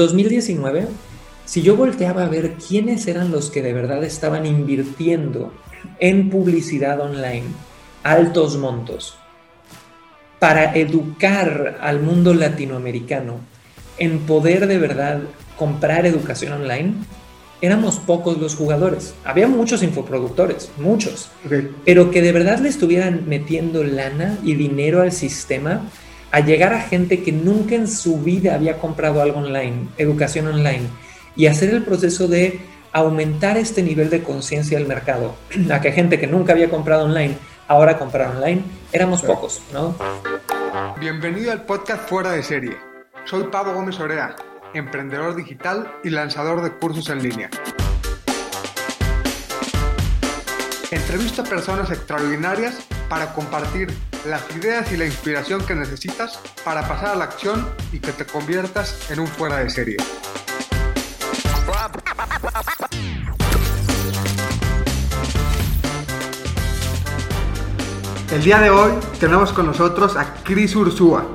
2019, si yo volteaba a ver quiénes eran los que de verdad estaban invirtiendo en publicidad online, altos montos, para educar al mundo latinoamericano en poder de verdad comprar educación online, éramos pocos los jugadores. Había muchos infoproductores, muchos, pero que de verdad le estuvieran metiendo lana y dinero al sistema a llegar a gente que nunca en su vida había comprado algo online, educación online, y hacer el proceso de aumentar este nivel de conciencia del mercado, a que gente que nunca había comprado online ahora comprar online, éramos pocos, ¿no? Bienvenido al podcast Fuera de Serie. Soy Pablo Gómez Orea, emprendedor digital y lanzador de cursos en línea. Entrevisto a personas extraordinarias para compartir las ideas y la inspiración que necesitas para pasar a la acción y que te conviertas en un fuera de serie. El día de hoy tenemos con nosotros a Chris Ursúa.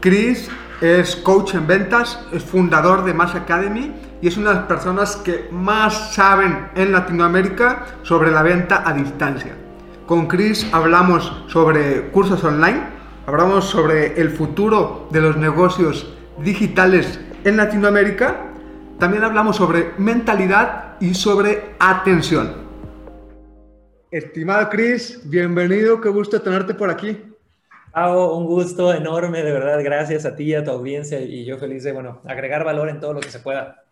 Chris es coach en ventas, es fundador de Mass Academy y es una de las personas que más saben en Latinoamérica sobre la venta a distancia. Con Chris hablamos sobre cursos online, hablamos sobre el futuro de los negocios digitales en Latinoamérica, también hablamos sobre mentalidad y sobre atención. Estimado Chris, bienvenido, qué gusto tenerte por aquí. Pau, un gusto enorme, de verdad, gracias a ti y a tu audiencia y yo feliz de, bueno, agregar valor en todo lo que se pueda.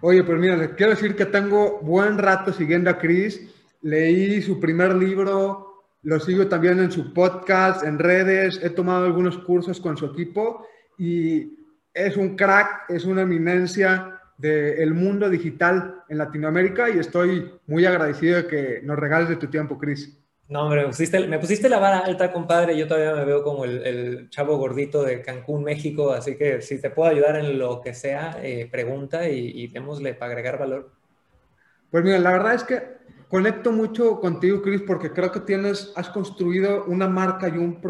Oye, pues mira, les quiero decir que tengo buen rato siguiendo a Chris leí su primer libro, lo sigo también en su podcast, en redes, he tomado algunos cursos con su equipo y es un crack, es una eminencia del mundo digital en Latinoamérica y estoy muy agradecido de que nos regales de tu tiempo, Chris. No, hombre, me pusiste, me pusiste, la vara alta, compadre. Yo todavía me veo como el, chavo gordito de Cancún, México. Así que si te puedo ayudar en lo que sea, eh, pregunta y, y démosle para agregar valor. Pues mira, la verdad es que conecto mucho contigo, Chris, porque creo que tienes, has construido una marca y un,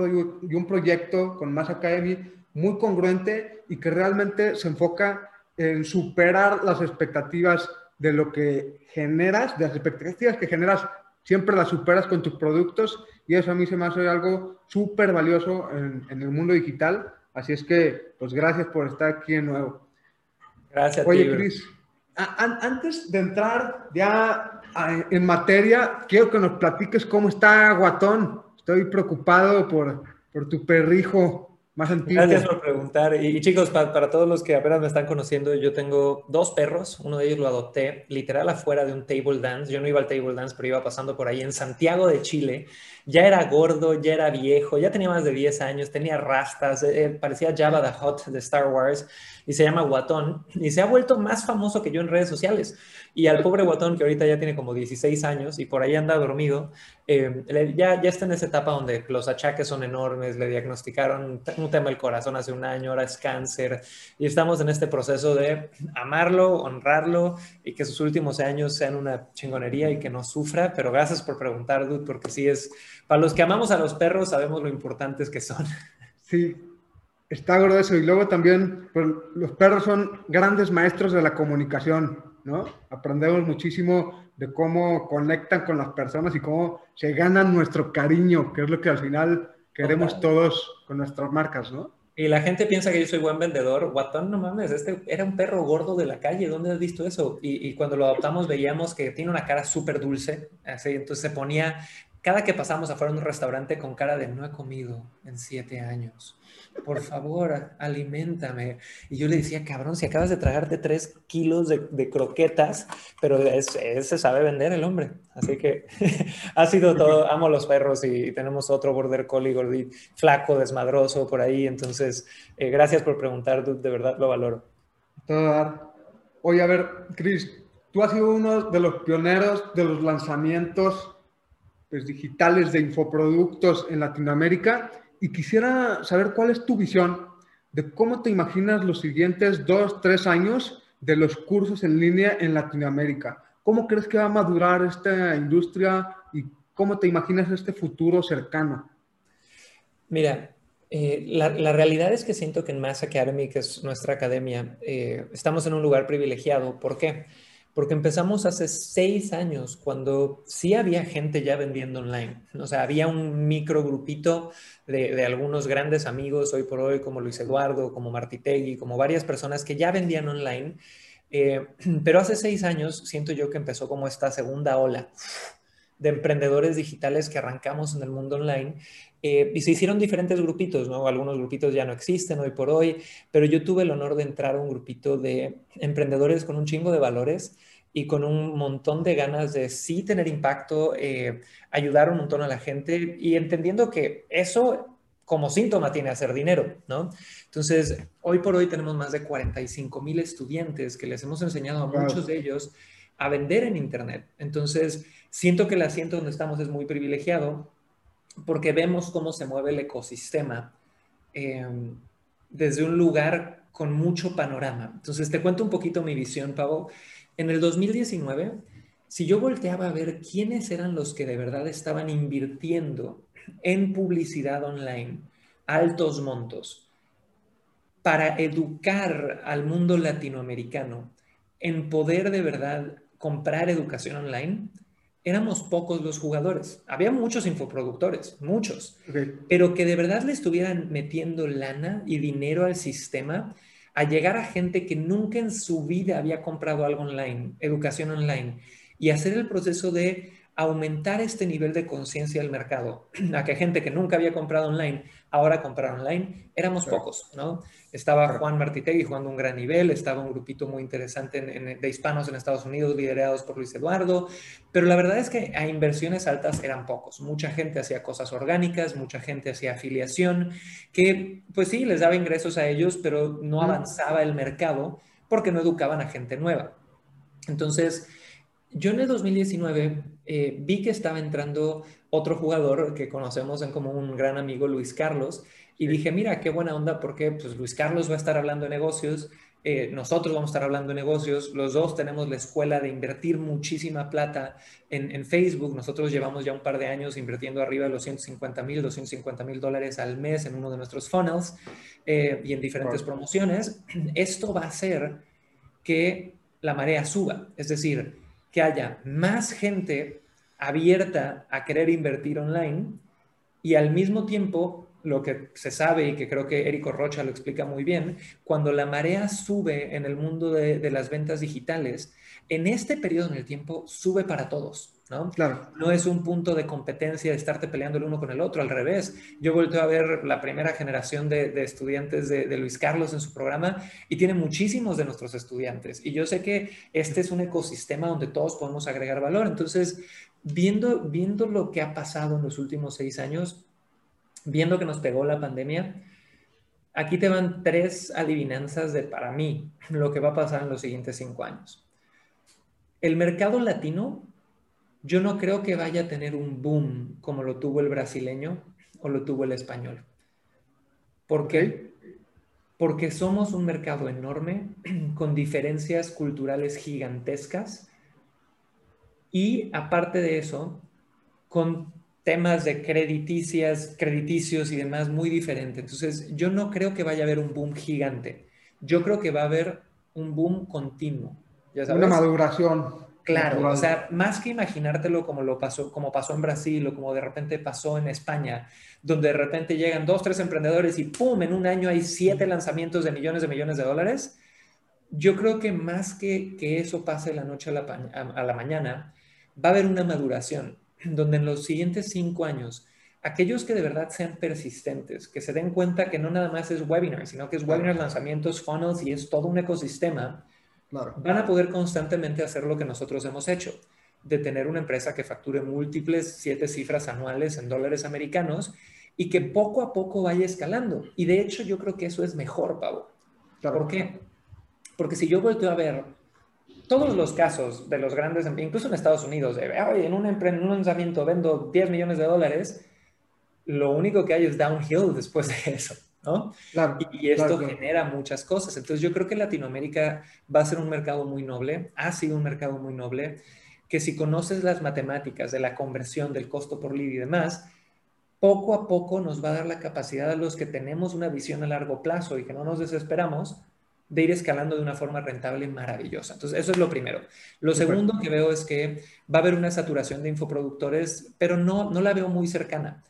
y un proyecto con Mass Academy muy congruente y que realmente se enfoca en superar las expectativas de lo que generas, de las expectativas que generas, siempre las superas con tus productos y eso a mí se me hace algo súper valioso en, en, el mundo digital. Así es que, pues gracias por estar aquí de nuevo. Gracias. Oye, Chris, antes de entrar ya en materia, quiero que nos platiques cómo está Guatón. Estoy preocupado por, por tu perrijo más antiguo. Gracias por preguntar. Y, chicos, para, todos los que apenas me están conociendo, yo tengo dos perros. Uno de ellos lo adopté literal afuera de un table dance. Yo no iba al table dance, pero iba pasando por ahí en Santiago de Chile. Ya era gordo, ya era viejo, ya tenía más de 10 años, tenía rastas, eh, eh, parecía Java the Hot de Star Wars y se llama Guatón y se ha vuelto más famoso que yo en redes sociales. Y al pobre Guatón, que ahorita ya tiene como 16 años y por ahí anda dormido, eh, ya, ya está en esa etapa donde los achaques son enormes, le diagnosticaron un tema del corazón hace un año, ahora es cáncer y estamos en este proceso de amarlo, honrarlo y que sus últimos años sean una chingonería y que no sufra. Pero gracias por preguntar, Dude, porque sí es, para los que amamos a los perros sabemos lo importantes que son. Sí, está grueso. Y luego también, pues, los perros son grandes maestros de la comunicación, ¿no? Aprendemos muchísimo de cómo conectan con las personas y cómo se ganan nuestro cariño, que es lo que al final queremos todos con nuestras marcas, ¿no? Y la gente piensa que yo soy buen vendedor. Guatón, no mames, este era un perro gordo de la calle. ¿Dónde has visto eso? Y, y cuando lo adoptamos veíamos que tiene una cara súper dulce. Así, entonces se ponía, cada que pasamos afuera de un restaurante con cara de no he comido en siete años por favor, alimentame. Y yo le decía, cabrón, si acabas de tragarte tres kilos de, croquetas, pero ese se sabe vender el hombre. Así que ha sido todo, amo los perros y tenemos otro border collie gordito, flaco, desmadroso por ahí. Entonces, eh, gracias por preguntar, de verdad lo valoro. Oye, a ver, Chris, tú has sido uno de los pioneros de los lanzamientos pues, digitales de infoproductos en Latinoamérica y quisiera saber cuál es tu visión de cómo te imaginas los siguientes dos, tres años de los cursos en línea en Latinoamérica. ¿Cómo crees que va a madurar esta industria y cómo te imaginas este futuro cercano? Mira, Eh, la, realidad es que siento que en Mass Academy, que es nuestra academia, eh, estamos en un lugar privilegiado. ¿Por qué? Empezamos hace seis años, cuando sí había gente ya vendiendo online. O sea, había un micro grupito de, algunos grandes amigos hoy por hoy, como Luis Eduardo, como Martitegui, como varias personas que ya vendían online. Eh, pero hace seis años siento yo que empezó como esta segunda ola de emprendedores digitales que arrancamos en el mundo online eh, y se hicieron diferentes grupitos, ¿no? Algunos grupitos ya no existen hoy por hoy, pero yo tuve el honor de entrar a un grupito de emprendedores con un chingo de valores y con un montón de ganas de sí tener impacto, eh, ayudar un montón a la gente y entendiendo que eso como síntoma tiene hacer dinero, ¿no? Entonces, hoy por hoy tenemos más de 45 mil estudiantes que les hemos enseñado a muchos de ellos a vender en Internet. Entonces, siento que el asiento donde estamos es muy privilegiado porque vemos cómo se mueve el ecosistema em, desde un lugar con mucho panorama. Entonces, te cuento un poquito mi visión, Pavo. En el 2019, si yo volteaba a ver quiénes eran los que de verdad estaban invirtiendo en publicidad online, altos montos, para educar al mundo latinoamericano en poder de verdad comprar educación online, éramos pocos los jugadores. Había muchos infoproductores, muchos, pero que de verdad le estuvieran metiendo lana y dinero al sistema a llegar a gente que nunca en su vida había comprado algo online, educación online, y hacer el proceso de aumentar este nivel de conciencia del mercado, a que gente que nunca había comprado online ahora comprar online, éramos pocos, ¿no? Estaba Juan Martitegui jugando un gran nivel, estaba un grupito muy interesante de hispanos en Estados Unidos liderados por Luis Eduardo, pero la verdad es que a inversiones altas eran pocos. Mucha gente hacía cosas orgánicas, mucha gente hacía afiliación, que pues sí, les daba ingresos a ellos, pero no avanzaba el mercado porque no educaban a gente nueva. Entonces, yo en el 2019 eh, vi que estaba entrando otro jugador que conocemos en como un gran amigo, Luis Carlos, y dije, mira, qué buena onda, porque pues Luis Carlos va a estar hablando de negocios, eh, nosotros vamos a estar hablando de negocios, los dos tenemos la escuela de invertir muchísima plata en, Facebook, nosotros llevamos ya un par de años invirtiendo arriba de los 150 mil, 250 mil dólares al mes en uno de nuestros funnels eh, y en diferentes promociones. Esto va a hacer que la marea suba, es decir, que haya más gente abierta a querer invertir online y al mismo tiempo lo que se sabe y que creo que Érico Rocha lo explica muy bien, cuando la marea sube en el mundo de, de las ventas digitales, en este periodo en el tiempo sube para todos. ¿no? Claro. No es un punto de competencia de estarte peleando el uno con el otro, al revés. Yo vuelto a ver la primera generación de, estudiantes de, Luis Carlos en su programa y tiene muchísimos de nuestros estudiantes. Y yo sé que este es un ecosistema donde todos podemos agregar valor. Entonces, viendo, viendo lo que ha pasado en los últimos seis años, viendo que nos pegó la pandemia, aquí te van tres adivinanzas de, para mí, lo que va a pasar en los siguientes cinco años. El mercado latino yo no creo que vaya a tener un boom como lo tuvo el brasileño o lo tuvo el español. ¿Por qué? Porque somos un mercado enorme, con diferencias culturales gigantescas y aparte de eso, con temas de crediticias, crediticios y demás muy diferentes. Entonces, yo no creo que vaya a haber un boom gigante. Yo creo que va a haber un boom continuo. Una maduración. Claro, o sea, más que imaginártelo como lo pasó, como pasó en Brasil o como de repente pasó en España, donde de repente llegan dos, tres emprendedores y ¡pum! En un año hay siete lanzamientos de millones de millones de dólares. Yo creo que más que que eso pase de la noche a la, a la mañana, va a haber una maduración, donde en los siguientes cinco años, aquellos que de verdad sean persistentes, que se den cuenta que no nada más es webinar, sino que es webinar, lanzamientos, funnels y es todo un ecosistema, van a poder constantemente hacer lo que nosotros hemos hecho, de tener una empresa que facture múltiples siete cifras anuales en dólares americanos y que poco a poco vaya escalando. Y de hecho yo creo que eso es mejor, Pau. ¿Por qué? Porque si yo vuelto a ver todos los casos de los grandes, incluso en Estados Unidos, de, en un, en un lanzamiento vendo 10 millones de dólares, lo único que hay es downhill después de eso. ¿no? y, esto genera muchas cosas. Entonces yo creo que Latinoamérica va a ser un mercado muy noble, ha sido un mercado muy noble, que si conoces las matemáticas de la conversión, del costo por lead y demás, poco a poco nos va a dar la capacidad a los que tenemos una visión a largo plazo y que no nos desesperamos de ir escalando de una forma rentable y maravillosa. Entonces, eso es lo primero. Lo segundo que veo es que va a haber una saturación de infoproductores, pero no, no la veo muy cercana.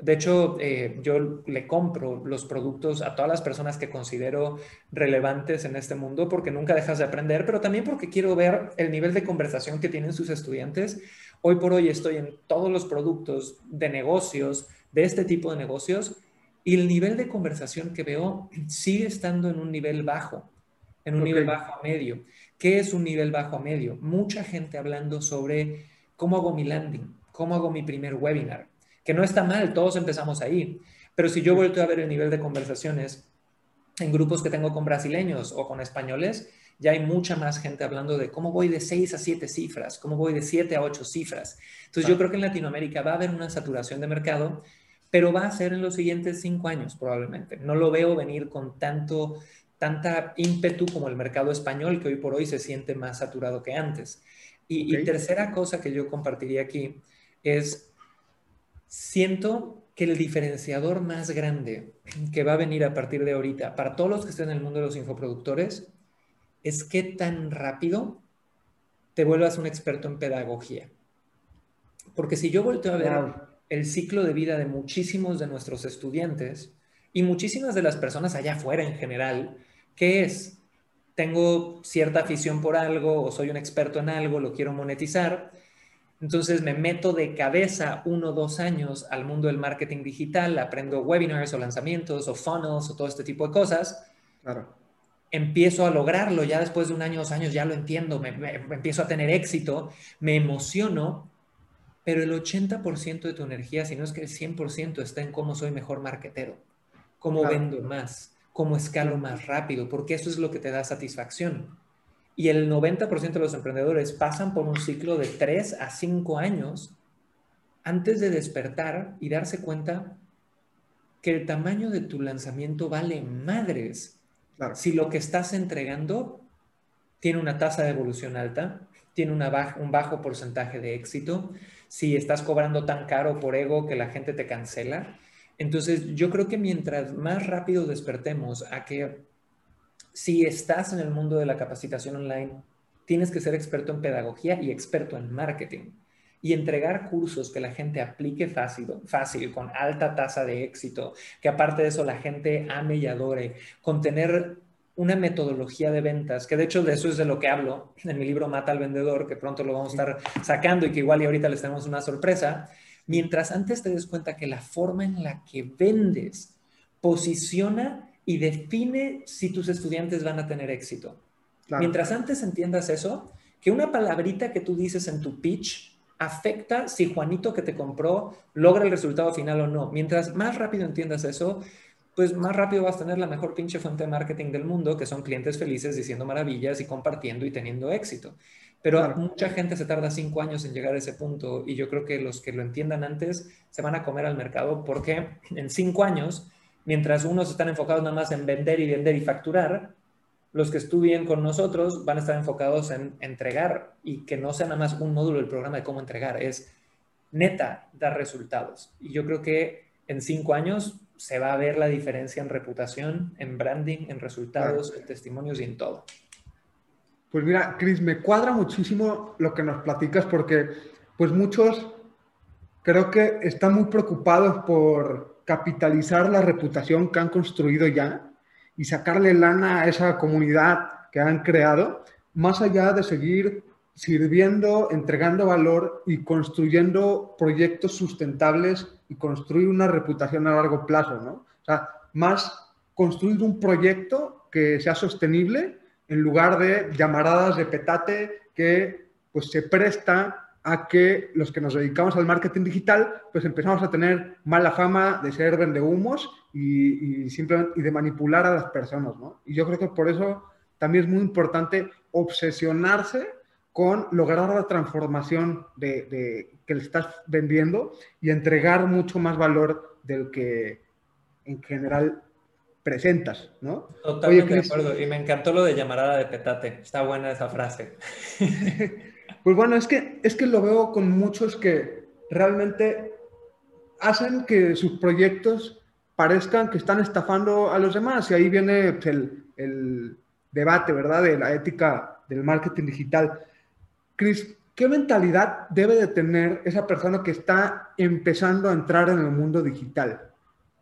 De hecho, eh, yo le compro los productos a todas las personas que considero relevantes en este mundo porque nunca dejas de aprender, pero también porque quiero ver el nivel de conversación que tienen sus estudiantes. Hoy por hoy estoy en todos los productos de negocios, de este tipo de negocios, y el nivel de conversación que veo sigue estando en un nivel bajo, en un nivel bajo a medio. ¿Qué es un nivel bajo a medio? Mucha gente hablando sobre cómo hago mi landing, cómo hago mi primer webinar, que no está mal, todos empezamos ahí. Pero si yo vuelto a ver el nivel de conversaciones en grupos que tengo con brasileños o con españoles, ya hay mucha más gente hablando de cómo voy de 6 a 7 cifras, cómo voy de 7 a 8 cifras. Entonces yo creo que en Latinoamérica va a haber una saturación de mercado pero va a ser en los siguientes cinco años probablemente. No lo veo venir con tanto, tanta ímpetu como el mercado español, que hoy por hoy se siente más saturado que antes. Y, y tercera cosa que yo compartiría aquí es, siento que el diferenciador más grande que va a venir a partir de ahorita para todos los que estén en el mundo de los infoproductores es qué tan rápido te vuelvas un experto en pedagogía. Porque si yo vuelto a ver el ciclo de vida de muchísimos de nuestros estudiantes y muchísimas de las personas allá afuera en general, que es, tengo cierta afición por algo o soy un experto en algo, lo quiero monetizar, entonces me meto de cabeza uno o dos años al mundo del marketing digital, aprendo webinars o lanzamientos o funnels o todo este tipo de cosas. Claro. Empiezo a lograrlo, ya después de un año, dos años ya lo entiendo, me empiezo a tener éxito, me emociono pero el 80% de tu energía, si no es que el 100%, está en cómo soy mejor marketero, cómo vendo más, cómo escalo más rápido, porque eso es lo que te da satisfacción. Y el 90% de los emprendedores pasan por un ciclo de 3 a 5 años antes de despertar y darse cuenta que el tamaño de tu lanzamiento vale madres. Si lo que estás entregando tiene una tasa de evolución alta, tiene una un bajo porcentaje de éxito, si estás cobrando tan caro por ego que la gente te cancela. Entonces, yo creo que mientras más rápido despertemos a que si estás en el mundo de la capacitación online, tienes que ser experto en pedagogía y experto en marketing y entregar cursos que la gente aplique fácil, fácil, con alta tasa de éxito, que aparte de eso la gente ame y adore, con tener una metodología de ventas, que de hecho de eso es de lo que hablo en mi libro Mata al Vendedor, que pronto lo vamos a estar sacando y que igual y ahorita les tenemos una sorpresa, mientras antes te des cuenta que la forma en la que vendes posiciona y define si tus estudiantes van a tener éxito. Mientras antes entiendas eso, que una palabrita que tú dices en tu pitch afecta si Juanito que te compró logra el resultado final o no. Mientras más rápido entiendas eso, pues más rápido vas a tener la mejor pinche fuente de marketing del mundo, que son clientes felices diciendo maravillas y compartiendo y teniendo éxito. Pero mucha gente se tarda cinco años en llegar a ese punto y yo creo que los que lo entiendan antes se van a comer al mercado porque en cinco años, mientras unos están enfocados nada más en vender y vender y facturar, los que estudien con nosotros van a estar enfocados en entregar y que no sea nada más un módulo del programa de cómo entregar, es neta dar resultados. Y yo creo que en cinco años se va a ver la diferencia en reputación, en branding, en resultados, en testimonios y en todo. Pues mira, Chris, me cuadra muchísimo lo que nos platicas porque pues muchos creo que están muy preocupados por capitalizar la reputación que han construido ya y sacarle lana a esa comunidad que han creado, más allá de seguir sirviendo, entregando valor y construyendo proyectos sustentables y construir una reputación a largo plazo, ¿no? O sea, más construir un proyecto que sea sostenible en lugar de llamaradas de petate que pues se presta a que los que nos dedicamos al marketing digital pues empezamos a tener mala fama de ser vendehumos y, y simplemente y de manipular a las personas, ¿no? Y yo creo que por eso también es muy importante obsesionarse con lograr la transformación de, que le estás vendiendo y entregar mucho más valor del que en general presentas, ¿no? Totalmente de acuerdo. Y me encantó lo de llamarada de petate. Está buena esa frase. pues bueno, es que, es que lo veo con muchos que realmente hacen que sus proyectos parezcan que están estafando a los demás. Y ahí viene pues, el, el debate, ¿verdad? De la ética del marketing digital. Chris, ¿qué mentalidad debe de tener esa persona que está empezando a entrar en el mundo digital?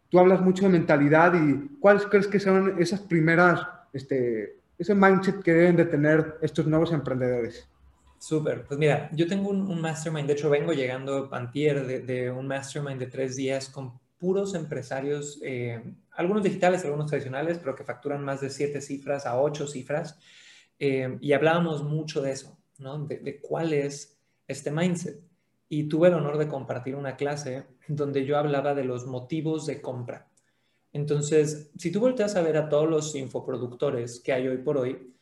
Tú hablas mucho de mentalidad y ¿cuáles crees que son esas primeras, este, ese mindset que deben de tener estos nuevos emprendedores? Súper, pues mira, yo tengo un, mastermind, de hecho vengo llegando antier de, de, un mastermind de tres días con puros empresarios, eh, algunos digitales, algunos tradicionales, pero que facturan más de siete cifras a ocho cifras. Eh, y hablábamos mucho de eso, de, cuál es este mindset. Y tuve el honor de compartir una clase donde yo hablaba de los motivos de compra. Entonces, si tú volteas a ver a todos los infoproductores que hay hoy por hoy,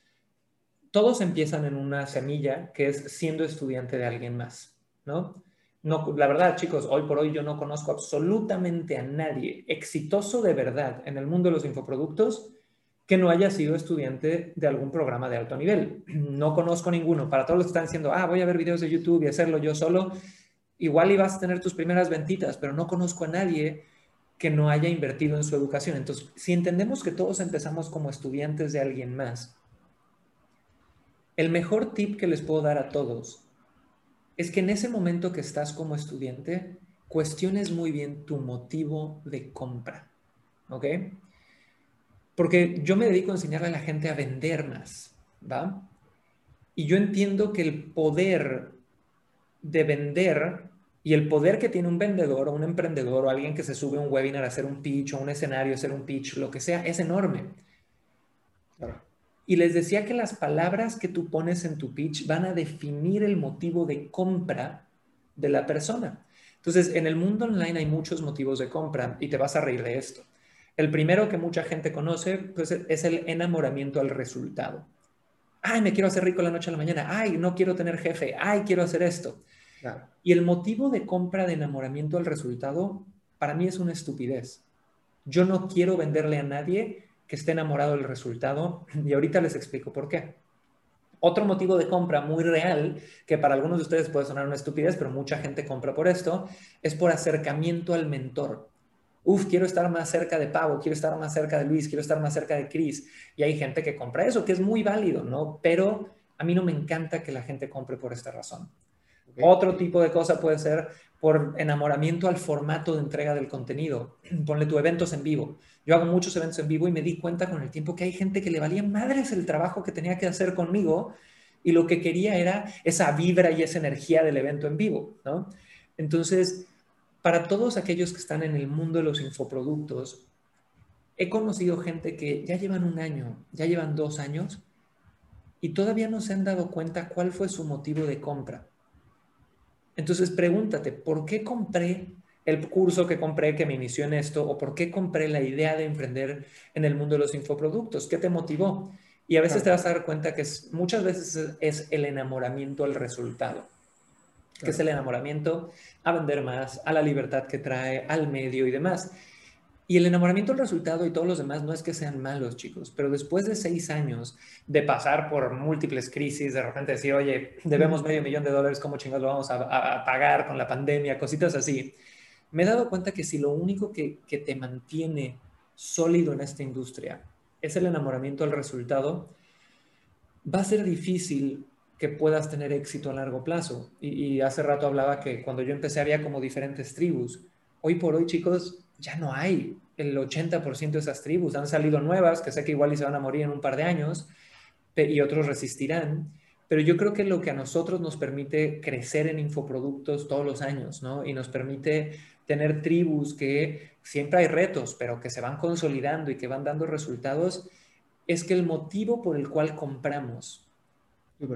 todos empiezan en una semilla que es siendo estudiante de alguien más, ¿no? No, la verdad, chicos, hoy por hoy yo no conozco absolutamente a nadie exitoso de verdad en el mundo de los infoproductos que no haya sido estudiante de algún programa de alto nivel. No conozco ninguno. Para todos los que están diciendo, ah, voy a ver videos de YouTube y hacerlo yo solo, igual ibas a tener tus primeras ventitas, pero no conozco a nadie que no haya invertido en su educación. Entonces, si entendemos que todos empezamos como estudiantes de alguien más, el mejor tip que les puedo dar a todos es que en ese momento que estás como estudiante, cuestiones muy bien tu motivo de compra. ¿Ok? Porque yo me dedico a enseñarle a la gente a vender más, ¿va? Y yo entiendo que el poder de vender y el poder que tiene un vendedor o un emprendedor o alguien que se sube a un webinar a hacer un pitch o un escenario a hacer un pitch, lo que sea, es enorme. Y les decía que las palabras que tú pones en tu pitch van a definir el motivo de compra de la persona. Entonces, en el mundo online hay muchos motivos de compra y te vas a reír de esto. El primero que mucha gente conoce pues, es el enamoramiento al resultado. Ay, me quiero hacer rico la noche a la mañana. Ay, no quiero tener jefe. Ay, quiero hacer esto. Y el motivo de compra de enamoramiento al resultado, para mí es una estupidez. Yo no quiero venderle a nadie que esté enamorado del resultado y ahorita les explico por qué. Otro motivo de compra muy real, que para algunos de ustedes puede sonar una estupidez, pero mucha gente compra por esto, es por acercamiento al mentor. Uf, quiero estar más cerca de Pavo, quiero estar más cerca de Luis, quiero estar más cerca de Chris. Y hay gente que compra eso, que es muy válido, ¿no? Pero a mí no me encanta que la gente compre por esta razón. Otro tipo de cosa puede ser por enamoramiento al formato de entrega del contenido. Ponle tu eventos en vivo. Yo hago muchos eventos en vivo y me di cuenta con el tiempo que hay gente que le valía madres el trabajo que tenía que hacer conmigo y lo que quería era esa vibra y esa energía del evento en vivo, ¿no? Entonces, para todos aquellos que están en el mundo de los infoproductos, he conocido gente que ya llevan un año, ya llevan dos años y todavía no se han dado cuenta cuál fue su motivo de compra. Entonces pregúntate, ¿por qué compré el curso que compré que me inició en esto o por qué compré la idea de emprender en el mundo de los infoproductos? ¿Qué te motivó? Y a veces te vas a dar cuenta que muchas veces es el enamoramiento al resultado, que es el enamoramiento a vender más, a la libertad que trae, al medio y demás. Y el enamoramiento al resultado y todos los demás no es que sean malos, chicos, pero después de seis años de pasar por múltiples crisis, de repente decir, oye, debemos medio millón de dólares, ¿cómo chingados lo vamos a, pagar con la pandemia? Cositas así. Me he dado cuenta que si lo único que, que te mantiene sólido en esta industria es el enamoramiento al resultado, va a ser difícil que puedas tener éxito a largo plazo. Y, hace rato hablaba que cuando yo empecé había como diferentes tribus. Hoy por hoy, chicos, ya no hay el 80% de esas tribus. Han salido nuevas, que sé que igual y se van a morir en un par de años, y otros resistirán. Pero yo creo que lo que a nosotros nos permite crecer en infoproductos todos los años, ¿no? Y nos permite tener tribus que siempre hay retos, pero que se van consolidando y que van dando resultados, es que el motivo por el cual compramos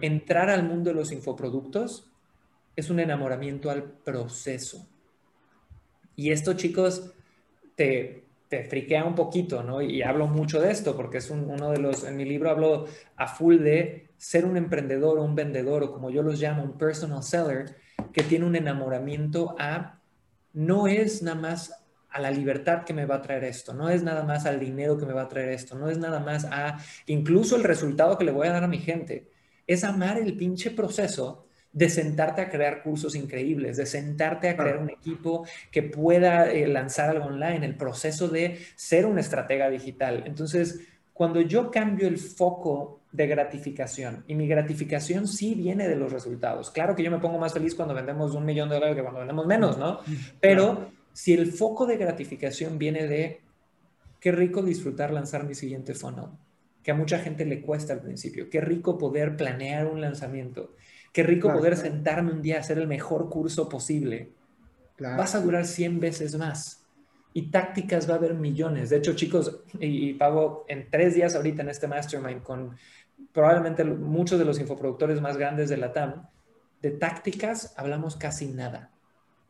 entrar al mundo de los infoproductos es un enamoramiento al proceso. Y esto, chicos, te, friquea un poquito, ¿no? Y hablo mucho de esto porque es uno de los, en mi libro hablo a full de ser un emprendedor o un vendedor o como yo los llamo, un personal seller, que tiene un enamoramiento a, no es nada más a la libertad que me va a traer esto, no es nada más al dinero que me va a traer esto, no es nada más a incluso el resultado que le voy a dar a mi gente, es amar el pinche proceso de sentarte a crear cursos increíbles, de sentarte a crear un equipo que pueda eh, lanzar algo online, el proceso de ser una estratega digital. Entonces, cuando yo cambio el foco de gratificación y mi gratificación sí viene de los resultados. Claro que yo me pongo más feliz cuando vendemos un millón de dólares que cuando vendemos menos, ¿no? Pero si el foco de gratificación viene de qué rico disfrutar lanzar mi siguiente funnel, que a mucha gente le cuesta al principio, qué rico poder planear un lanzamiento, qué rico poder sentarme un día a hacer el mejor curso posible. Vas a durar 100 veces más. Y tácticas va a haber millones. De hecho, chicos, y, y pago en tres días ahorita en este mastermind con probablemente muchos de los infoproductores más grandes de la TAM, de tácticas hablamos casi nada.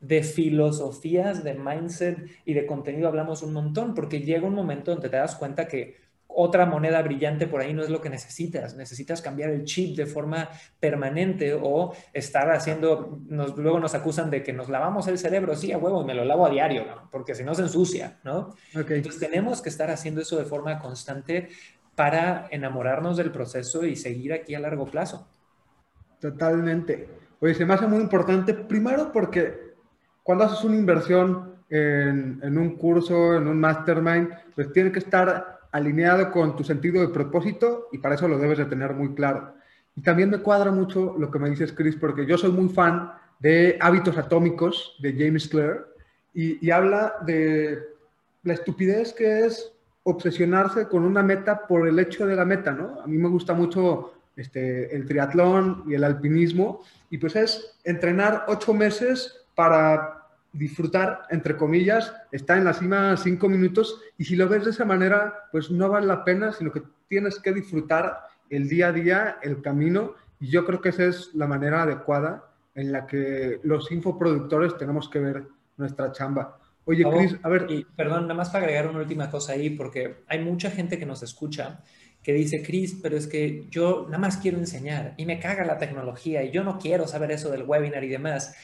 De filosofías, de mindset y de contenido hablamos un montón, porque llega un momento donde te das cuenta que otra moneda brillante por ahí no es lo que necesitas. Necesitas cambiar el chip de forma permanente o estar haciendo, luego nos acusan de que nos lavamos el cerebro, sí, a huevo, y me lo lavo a diario, porque si no se ensucia, ¿no? Entonces tenemos que estar haciendo eso de forma constante para enamorarnos del proceso y seguir aquí a largo plazo. Totalmente. Oye, se me hace muy importante, primero porque cuando haces una inversión en, en un curso, en un mastermind, pues tiene que estar alineado con tu sentido de propósito y para eso lo debes de tener muy claro. Y también me cuadra mucho lo que me dices, Chris, porque yo soy muy fan de Hábitos Atómicos de James Clear y, habla de la estupidez que es obsesionarse con una meta por el hecho de la meta, ¿no? A mí me gusta mucho este, el triatlón y el alpinismo, y pues es entrenar ocho meses para disfrutar, entre comillas, está en la cima cinco minutos, y si lo ves de esa manera, pues no vale la pena, sino que tienes que disfrutar el día a día, el camino, y yo creo que esa es la manera adecuada en la que los infoproductores tenemos que ver nuestra chamba. Oye, Cris, a ver. Y, perdón, nada más para agregar una última cosa ahí, porque hay mucha gente que nos escucha que dice, Cris, pero es que yo nada más quiero enseñar y me caga la tecnología y yo no quiero saber eso del webinar y demás.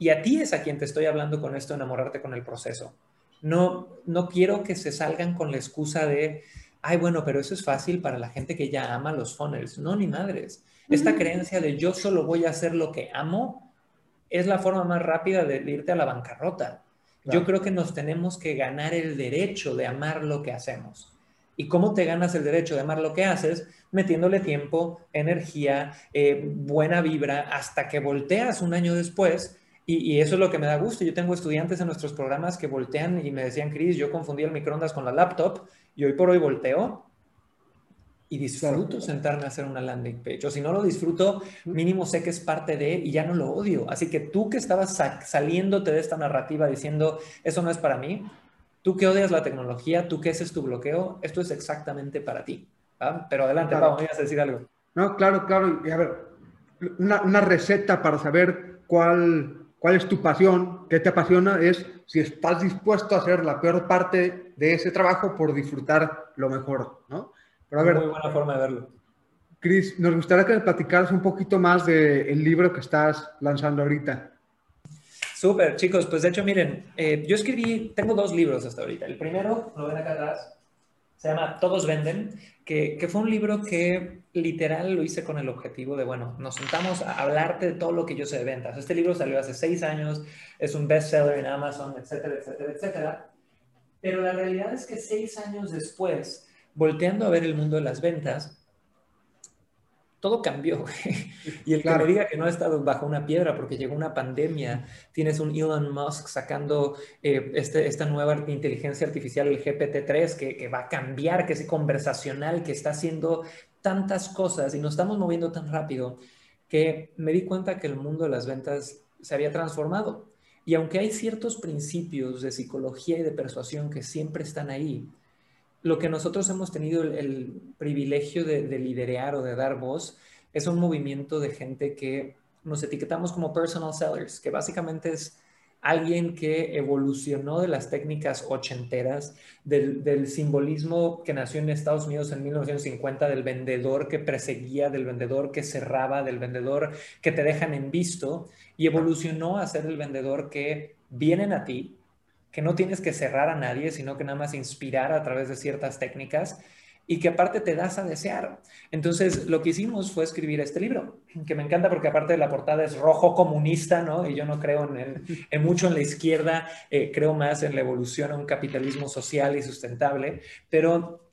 Y a ti es a quien te estoy hablando con esto, enamorarte con el proceso. No, no quiero que se salgan con la excusa de, ay, bueno, pero eso es fácil para la gente que ya ama los funnels. No, ni madres. Esta creencia de yo solo voy a hacer lo que amo es la forma más rápida de irte a la bancarrota. Yo creo que nos tenemos que ganar el derecho de amar lo que hacemos. ¿Y cómo te ganas el derecho de amar lo que haces? Metiéndole tiempo, energía, eh, buena vibra, hasta que volteas un año después. Y, y, eso es lo que me da gusto. Yo tengo estudiantes en nuestros programas que voltean y me decían, Cris, yo confundí el microondas con la laptop y hoy por hoy volteo y disfruto sentarme a hacer una landing page. O si no lo disfruto, mínimo sé que es parte de y ya no lo odio. Así que tú que estabas saliéndote de esta narrativa diciendo, eso no es para mí, tú que odias la tecnología, tú que ese es tu bloqueo, esto es exactamente para ti. Pero adelante, vamos, a decir algo. No, claro, claro. Y a ver, una, una receta para saber cuál, cuál es tu pasión, qué te apasiona, es si estás dispuesto a hacer la peor parte de ese trabajo por disfrutar lo mejor, ¿no? Pero a ver, Muy buena forma de verlo. Cris, nos gustaría que platicaras un poquito más del libro que estás lanzando ahorita. Súper, chicos. Pues de hecho, miren, eh, yo escribí, tengo dos libros hasta ahorita. El primero, lo ven acá atrás, se llama Todos Venden, que, que, fue un libro que literal lo hice con el objetivo de, bueno, nos sentamos a hablarte de todo lo que yo sé de ventas. Este libro salió hace seis años, es un bestseller en Amazon, etcétera, etcétera, etcétera. Pero la realidad es que seis años después, volteando a ver el mundo de las ventas, todo cambió. y el que me diga que no ha estado bajo una piedra porque llegó una pandemia, tienes un Elon Musk sacando eh, este, esta nueva inteligencia artificial, el GPT-3, que, que, va a cambiar, que es conversacional, que está haciendo tantas cosas y nos estamos moviendo tan rápido que me di cuenta que el mundo de las ventas se había transformado. Y aunque hay ciertos principios de psicología y de persuasión que siempre están ahí, lo que nosotros hemos tenido el, privilegio de, de, liderar o de dar voz es un movimiento de gente que nos etiquetamos como personal sellers, que básicamente es alguien que evolucionó de las técnicas ochenteras, del, simbolismo que nació en Estados Unidos en 1950, del vendedor que perseguía, del vendedor que cerraba, del vendedor que te dejan en visto, y evolucionó a ser el vendedor que vienen a ti, que no tienes que cerrar a nadie, sino que nada más inspirar a través de ciertas técnicas y que aparte te das a desear. Entonces, lo que hicimos fue escribir este libro, que me encanta porque aparte de la portada es rojo comunista, ¿no? Y yo no creo en, mucho en la izquierda, eh, creo más en la evolución a un capitalismo social y sustentable, pero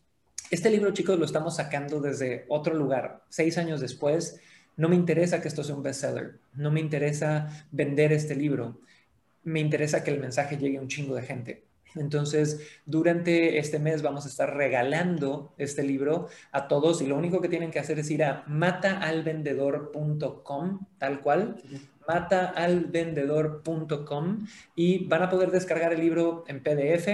este libro, chicos, lo estamos sacando desde otro lugar, seis años después. No me interesa que esto sea un bestseller, no me interesa vender este libro, me interesa que el mensaje llegue a un chingo de gente. Entonces, durante este mes vamos a estar regalando este libro a todos y lo único que tienen que hacer es ir a mataalvendedor.com, tal cual, mataalvendedor.com y van a poder descargar el libro en PDF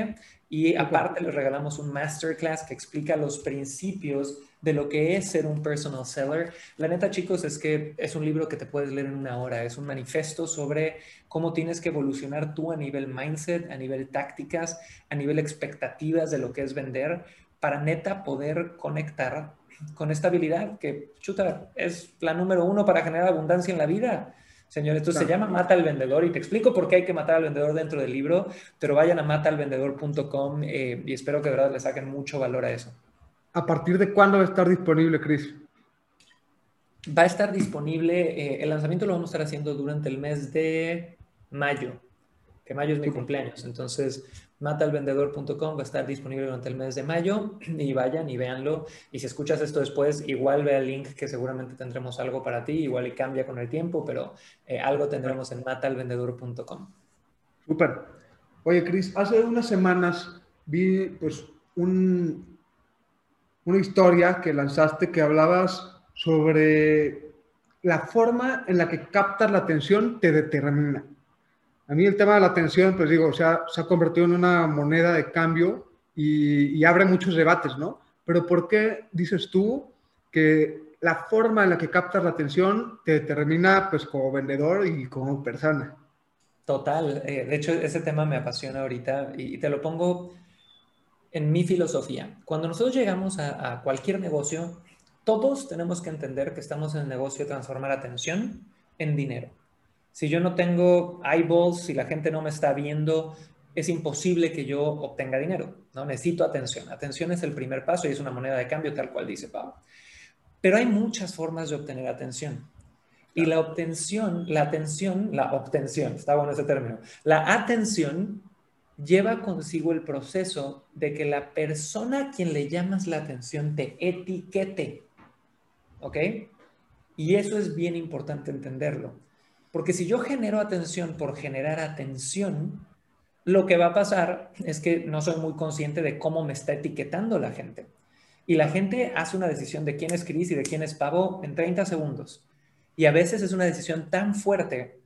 y aparte les regalamos un masterclass que explica los principios de lo que es ser un personal seller. La neta, chicos, es que es un libro que te puedes leer en una hora. Es un manifiesto sobre cómo tienes que evolucionar tú a nivel mindset, a nivel tácticas, a nivel expectativas de lo que es vender, para neta poder conectar con esta habilidad que, chuta, es la número uno para generar abundancia en la vida. Señor, esto se llama Mata al Vendedor y te explico por qué hay que matar al vendedor dentro del libro, pero vayan a mataalvendedor.com eh, y espero que de verdad le saquen mucho valor a eso. ¿A partir de cuándo va a estar disponible, Chris? Va a estar disponible, eh, el lanzamiento lo vamos a estar haciendo durante el mes de mayo, que mayo es mi cumpleaños. Entonces, matalvendedor.com va a estar disponible durante el mes de mayo y vayan y véanlo. Y si escuchas esto después, igual ve el link que seguramente tendremos algo para ti, igual y cambia con el tiempo, pero eh, algo tendremos en matalvendedor.com. Súper. Oye, Chris, hace unas semanas vi pues un, una historia que lanzaste que hablabas sobre la forma en la que captas la atención te determina. A mí el tema de la atención, pues digo, se ha, se ha convertido en una moneda de cambio y, abre muchos debates, ¿no? Pero ¿por qué dices tú que la forma en la que captas la atención te determina pues como vendedor y como persona? Total, eh, de hecho ese tema me apasiona ahorita y te lo pongo en mi filosofía. Cuando nosotros llegamos a, cualquier negocio, todos tenemos que entender que estamos en el negocio de transformar atención en dinero. Si yo no tengo eyeballs, si la gente no me está viendo, es imposible que yo obtenga dinero. ¿no? Necesito atención. Atención es el primer paso y es una moneda de cambio, tal cual dice Pablo. Pero hay muchas formas de obtener atención. Y la obtención, la atención, la obtención, está bueno ese término, la atención lleva consigo el proceso de que la persona a quien le llamas la atención te etiquete. ¿Ok? Y eso es bien importante entenderlo. Porque si yo genero atención por generar atención, lo que va a pasar es que no soy muy consciente de cómo me está etiquetando la gente. Y la gente hace una decisión de quién es Cris y de quién es Pavo en 30 segundos. Y a veces es una decisión tan fuerte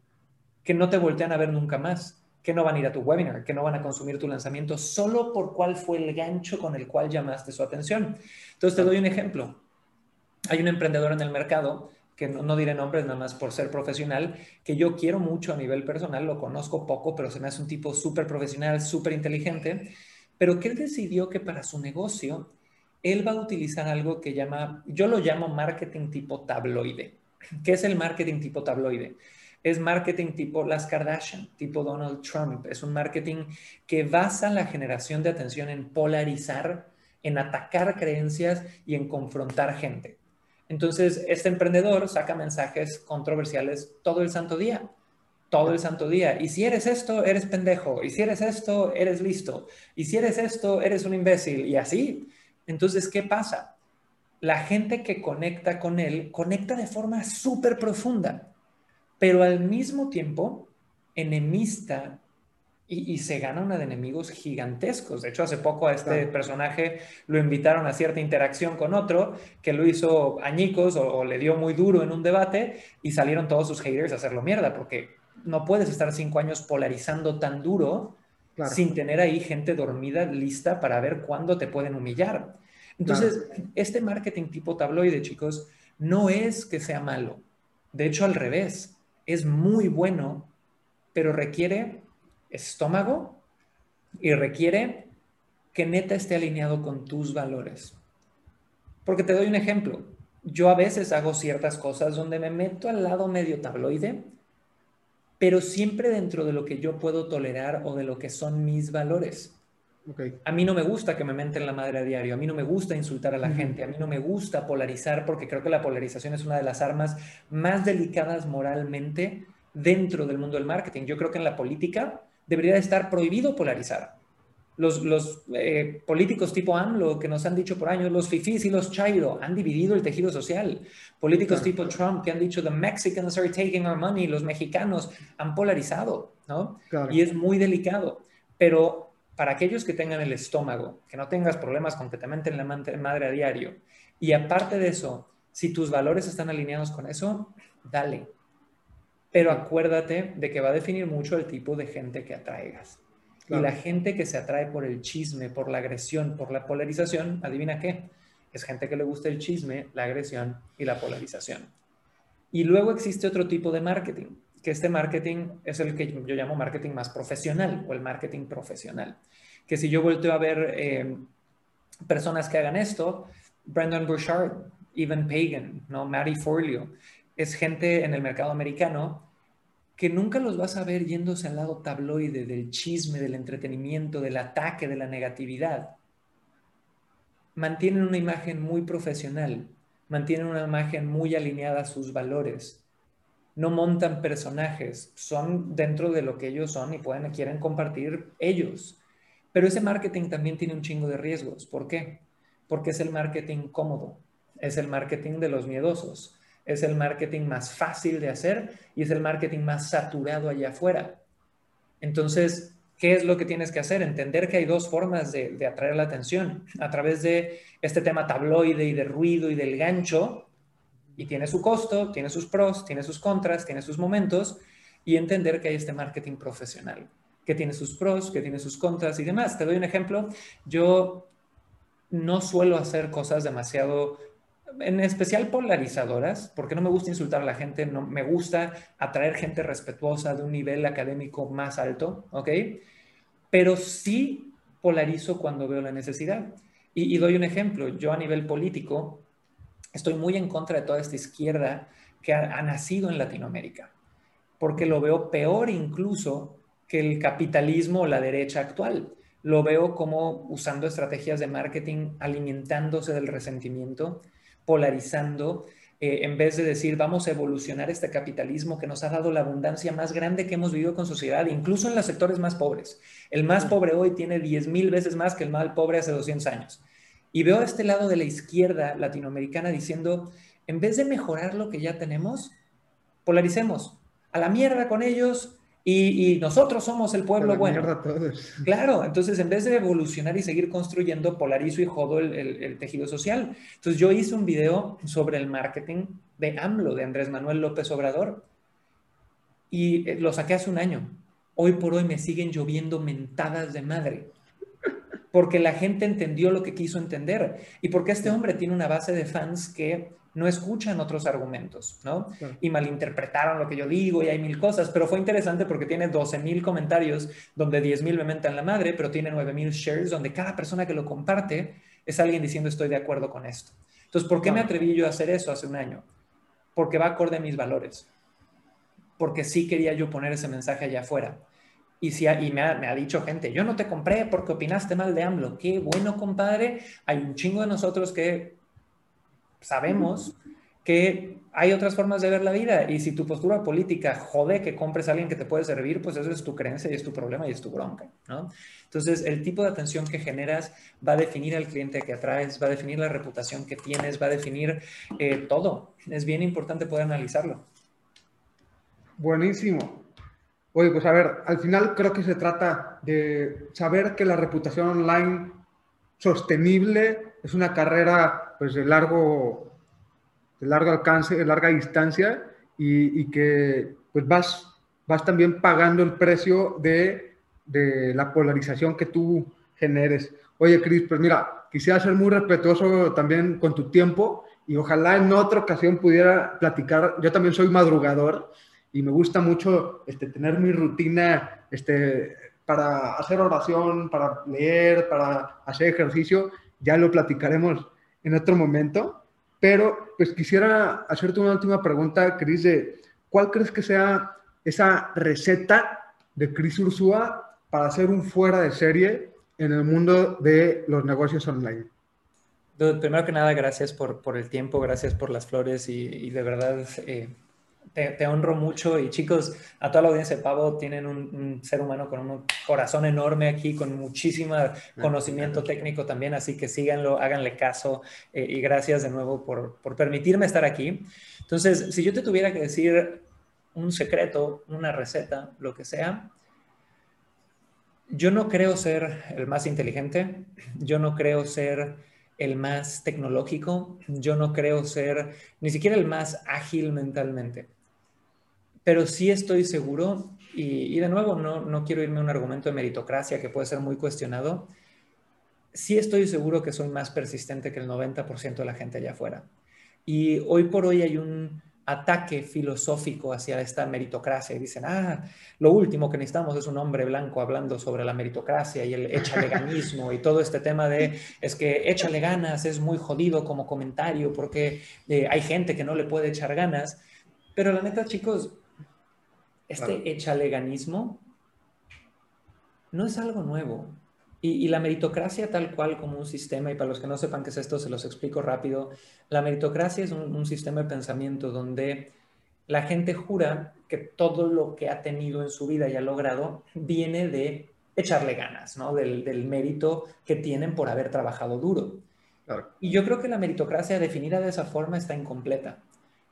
que no te voltean a ver nunca más que no van a ir a tu webinar, que no van a consumir tu lanzamiento solo por cuál fue el gancho con el cual llamaste su atención. Entonces te doy un ejemplo. Hay un emprendedor en el mercado que no, diré nombres nada más por ser profesional, que yo quiero mucho a nivel personal, lo conozco poco, pero se me hace un tipo súper profesional, súper inteligente, pero que él decidió que para su negocio él va a utilizar algo que llama, yo lo llamo marketing tipo tabloide. ¿Qué es el marketing tipo tabloide? es marketing tipo las Kardashian, tipo Donald Trump. Es un marketing que basa la generación de atención en polarizar, en atacar creencias y en confrontar gente. Entonces, este emprendedor saca mensajes controversiales todo el santo día, todo el santo día. Y si eres esto, eres pendejo. Y si eres esto, eres listo. Y si eres esto, eres un imbécil. Y así. Entonces, ¿qué pasa? La gente que conecta con él conecta de forma súper profunda pero al mismo tiempo enemista y, se gana una de enemigos gigantescos. De hecho, hace poco a este personaje lo invitaron a cierta interacción con otro que lo hizo añicos o, le dio muy duro en un debate y salieron todos sus haters a hacerlo mierda, porque no puedes estar cinco años polarizando tan duro sin tener ahí gente dormida lista para ver cuándo te pueden humillar. Entonces, este marketing tipo tabloide, chicos, no es que sea malo. De hecho, al revés es muy bueno, pero requiere estómago y requiere que neta esté alineado con tus valores. Porque te doy un ejemplo. Yo a veces hago ciertas cosas donde me meto al lado medio tabloide, pero siempre dentro de lo que yo puedo tolerar o de lo que son mis valores. A mí no me gusta que me menten la madre a diario, a mí no me gusta insultar a la gente, a mí no me gusta polarizar porque creo que la polarización es una de las armas más delicadas moralmente dentro del mundo del marketing. Yo creo que en la política debería estar prohibido polarizar. Los, los eh, políticos tipo AMLO que nos han dicho por años, los fifís y los chairo, han dividido el tejido social. Políticos tipo Trump que han dicho, the Mexicans are taking our money, los mexicanos han polarizado, ¿no? Y es muy delicado. Pero para aquellos que tengan el estómago, que no tengas problemas con que te meten la madre a diario, y aparte de eso, si tus valores están alineados con eso, dale. Pero acuérdate de que va a definir mucho el tipo de gente que atraigas. Y la gente que se atrae por el chisme, por la agresión, por la polarización, adivina qué, es gente que le gusta el chisme, la agresión y la polarización. Y luego existe otro tipo de marketing, que este marketing es el que yo llamo marketing más profesional o el marketing profesional. Que si yo volteo a ver eh, personas que hagan esto, Brandon Burchard, Evan Pagan, ¿no? Matty Forleo, es gente en el mercado americano que nunca los vas a ver yéndose al lado tabloide del chisme, del entretenimiento, del ataque, de la negatividad. Mantienen una imagen muy profesional, mantienen una imagen muy alineada a sus valores no montan personajes, son dentro de lo que ellos son y pueden, quieren compartir ellos. Pero ese marketing también tiene un chingo de riesgos. ¿Por qué? Porque es el marketing cómodo, es el marketing de los miedosos, es el marketing más fácil de hacer y es el marketing más saturado allá afuera. Entonces, ¿qué es lo que tienes que hacer? Entender que hay dos formas de, de atraer la atención. A través de este tema tabloide y de ruido y del gancho, y tiene su costo, tiene sus pros, tiene sus contras, tiene sus momentos y entender que hay este marketing profesional, que tiene sus pros, que tiene sus contras y demás. Te doy un ejemplo. Yo no suelo hacer cosas demasiado, en especial polarizadoras, porque no me gusta insultar a la gente, no me gusta atraer gente respetuosa de un nivel académico más alto, ¿ok? Pero sí polarizo cuando veo la necesidad. Y, y doy un ejemplo. Yo a nivel político estoy muy en contra de toda esta izquierda que ha, nacido en Latinoamérica, porque lo veo peor incluso que el capitalismo o la derecha actual. Lo veo como usando estrategias de marketing, alimentándose del resentimiento, polarizando, eh, en vez de decir vamos a evolucionar este capitalismo que nos ha dado la abundancia más grande que hemos vivido con sociedad, incluso en los sectores más pobres. El más pobre hoy tiene 10 mil veces más que el más pobre hace 200 años. Y veo a este lado de la izquierda latinoamericana diciendo, en vez de mejorar lo que ya tenemos, polaricemos. A la mierda con ellos y, nosotros somos el pueblo bueno. Claro, entonces en vez de evolucionar y seguir construyendo, polarizo y jodo el, el, tejido social. Entonces yo hice un video sobre el marketing de AMLO, de Andrés Manuel López Obrador, y eh, lo saqué hace un año. Hoy por hoy me siguen lloviendo mentadas de madre porque la gente entendió lo que quiso entender y porque este hombre tiene una base de fans que no escuchan otros argumentos, ¿no? Y malinterpretaron lo que yo digo y hay mil cosas, pero fue interesante porque tiene 12 mil comentarios donde 10 mil me mentan la madre, pero tiene 9 mil shares donde cada persona que lo comparte es alguien diciendo estoy de acuerdo con esto. Entonces, ¿por qué me atreví yo a hacer eso hace un año? Porque va acorde a mis valores. Porque sí quería yo poner ese mensaje allá afuera. Y, si y me, ha, dicho gente, yo no te compré porque opinaste mal de AMLO. Qué bueno, compadre. Hay un chingo de nosotros que sabemos que hay otras formas de ver la vida. Y si tu postura política jode que compres a alguien que te puede servir, pues eso es tu creencia y es tu problema y es tu bronca. ¿no? Entonces, el tipo de atención que generas va a definir al cliente que atraes, va a definir la reputación que tienes, va a definir eh, todo. Es bien importante poder analizarlo. Buenísimo. Oye, pues a ver, al final creo que se trata de saber que la reputación online sostenible es una carrera pues, de, largo, de largo alcance, de larga distancia y, que pues, vas, vas también pagando el precio de, de la polarización que tú generes. Oye, Cris, pues mira, quisiera ser muy respetuoso también con tu tiempo y ojalá en otra ocasión pudiera platicar. Yo también soy madrugador y me gusta mucho este, tener mi rutina este, para hacer oración, para leer, para hacer ejercicio. Ya lo platicaremos en otro momento. Pero pues quisiera hacerte una última pregunta, Cris, de cuál crees que sea esa receta de Cris Ursúa para hacer un fuera de serie en el mundo de los negocios online? primero que nada, gracias por, por, el tiempo, gracias por las flores y, de verdad eh, te, honro mucho. Y chicos, a toda la audiencia de Pavo, tienen un, ser humano con un corazón enorme aquí, con muchísimo conocimiento técnico también, así que síganlo, háganle caso eh, y gracias de nuevo por, por permitirme estar aquí. Entonces, si yo te tuviera que decir un secreto, una receta, lo que sea, yo no creo ser el más inteligente, yo no creo ser el más tecnológico, yo no creo ser ni siquiera el más ágil mentalmente, pero sí estoy seguro, y, de nuevo no, no quiero irme a un argumento de meritocracia que puede ser muy cuestionado, sí estoy seguro que soy más persistente que el 90% de la gente allá afuera. Y hoy por hoy hay un ataque filosófico hacia esta meritocracia y dicen, ah, lo último que necesitamos es un hombre blanco hablando sobre la meritocracia y el échale ganismo y todo este tema de, es que échale ganas es muy jodido como comentario porque eh, hay gente que no le puede echar ganas, pero la neta, chicos, este échale ganismo no es algo nuevo. Y, la meritocracia tal cual como un sistema, y para los que no sepan qué es esto, se los explico rápido, la meritocracia es un, sistema de pensamiento donde la gente jura que todo lo que ha tenido en su vida y ha logrado viene de echarle ganas, ¿no? Del, mérito que tienen por haber trabajado duro. Y yo creo que la meritocracia definida de esa forma está incompleta.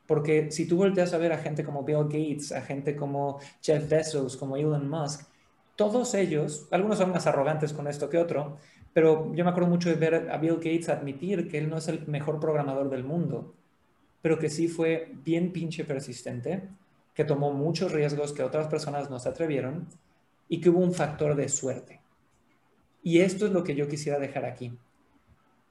Porque si tú volteas a ver a gente como Bill Gates, a gente como Jeff Bezos, como Elon Musk, todos ellos, algunos son más arrogantes con esto que otro, pero yo me acuerdo mucho de ver a Bill Gates admitir que él no es el mejor programador del mundo, pero que sí fue bien pinche persistente, que tomó muchos riesgos que otras personas no se atrevieron y que hubo un factor de suerte. Y esto es lo que yo quisiera dejar aquí.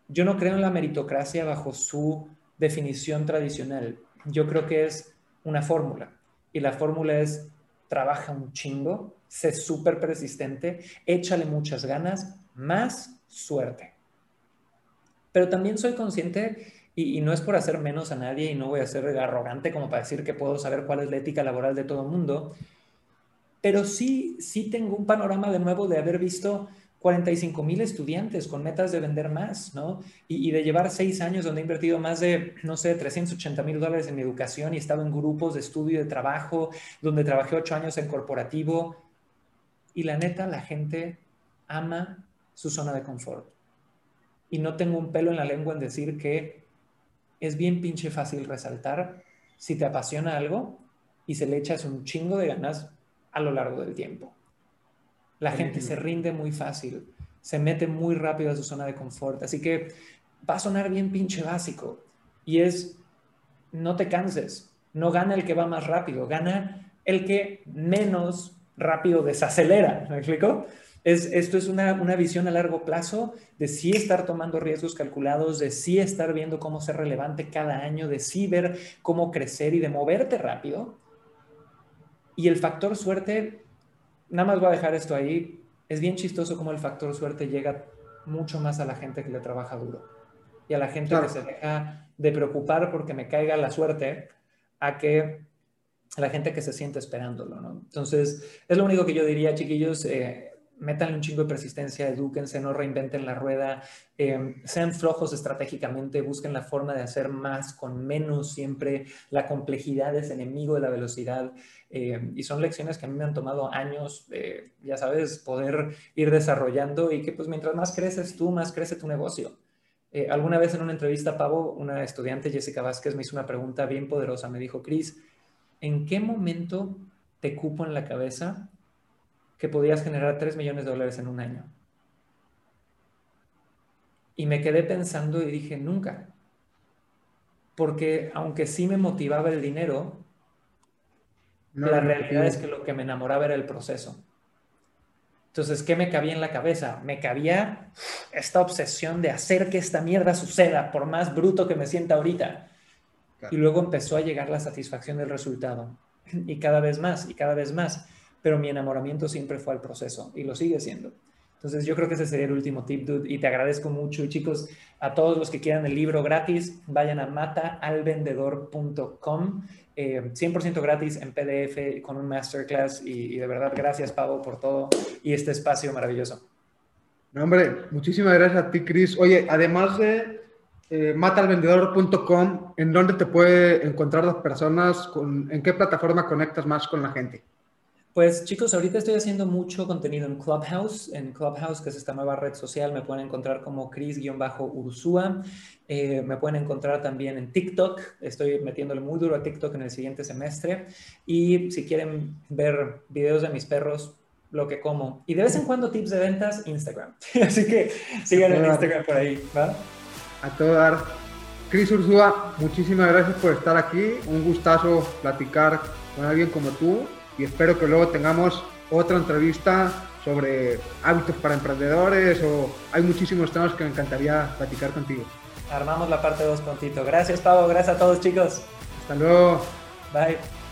Yo no creo en la meritocracia bajo su definición tradicional. Yo creo que es una fórmula. Y la fórmula es trabaja un chingo, sé súper persistente, échale muchas ganas, más suerte. Pero también soy consciente, y, no es por hacer menos a nadie, y no voy a ser arrogante como para decir que puedo saber cuál es la ética laboral de todo el mundo, pero sí, sí tengo un panorama de nuevo de haber visto 45 mil estudiantes con metas de vender más, ¿no? Y, de llevar seis años donde he invertido más de, no sé, 380 mil dólares en mi educación y he estado en grupos de estudio y de trabajo, donde trabajé ocho años en corporativo. Y la neta, la gente ama su zona de confort. Y no tengo un pelo en la lengua en decir que es bien pinche fácil resaltar si te apasiona algo y se le echas un chingo de ganas a lo largo del tiempo. La gente se rinde muy fácil, se mete muy rápido a su zona de confort. Así que va a sonar bien pinche básico. Y es, no te canses, no gana el que va más rápido, gana el que menos rápido desacelera. ¿Me explico? Es, esto es una, una, visión a largo plazo de sí estar tomando riesgos calculados, de sí estar viendo cómo ser relevante cada año, de sí ver cómo crecer y de moverte rápido. Y el factor suerte nada más voy a dejar esto ahí. Es bien chistoso cómo el factor suerte llega mucho más a la gente que le trabaja duro y a la gente que se deja de preocupar porque me caiga la suerte a que a la gente que se siente esperándolo, ¿no? Entonces, es lo único que yo diría, chiquillos, eh, métanle un chingo de persistencia, edúquense, no reinventen la rueda, eh, sean flojos estratégicamente, busquen la forma de hacer más con menos siempre. La complejidad es enemigo de la velocidad eh, y son lecciones que a mí me han tomado años, ya sabes, poder ir desarrollando y que pues mientras más creces tú, más crece tu negocio. Eh, alguna vez en una entrevista, Pavo, una estudiante, Jessica Vázquez, me hizo una pregunta bien poderosa. Me dijo, Cris, ¿en qué momento te cupo en la cabeza que podías generar 3 millones de dólares en un año. Y me quedé pensando y dije, nunca. Porque aunque sí me motivaba el dinero, la realidad es que lo que me enamoraba era el proceso. Entonces, ¿qué me cabía en la cabeza? Me cabía esta obsesión de hacer que esta mierda suceda, por más bruto que me sienta ahorita. Y luego empezó a llegar la satisfacción del resultado. Y cada vez más, y cada vez más pero mi enamoramiento siempre fue al proceso y lo sigue siendo. Entonces yo creo que ese sería el último tip, dude, y te agradezco mucho. Y chicos, a todos los que quieran el libro gratis, vayan a mataalvendedor.com, 100% eh, gratis en PDF con un masterclass y, de verdad gracias, Pavo, por todo y este espacio maravilloso. No, hombre, muchísimas gracias a ti, Chris. Oye, además de eh, matalvendedor.com, ¿en dónde te puede encontrar las personas? ¿En qué plataforma conectas más con la gente? Pues chicos, ahorita estoy haciendo mucho contenido en Clubhouse. En Clubhouse, que es esta nueva red social, me pueden encontrar como Chris-Ursúa. Eh, me pueden encontrar también en TikTok. Estoy metiéndole muy duro a TikTok en el siguiente semestre. Y si quieren ver videos de mis perros, lo que como. Y de vez en cuando tips de ventas, Instagram. Así que sigan en Instagram por ahí, ¿va? A todo dar. Cris Ursúa, muchísimas gracias por estar aquí. Un gustazo platicar con alguien como tú y espero que luego tengamos otra entrevista sobre hábitos para emprendedores o hay muchísimos temas que me encantaría platicar contigo. Armamos la parte 2 prontito. Gracias, Pavo. Gracias a todos, chicos. Hasta luego. Bye.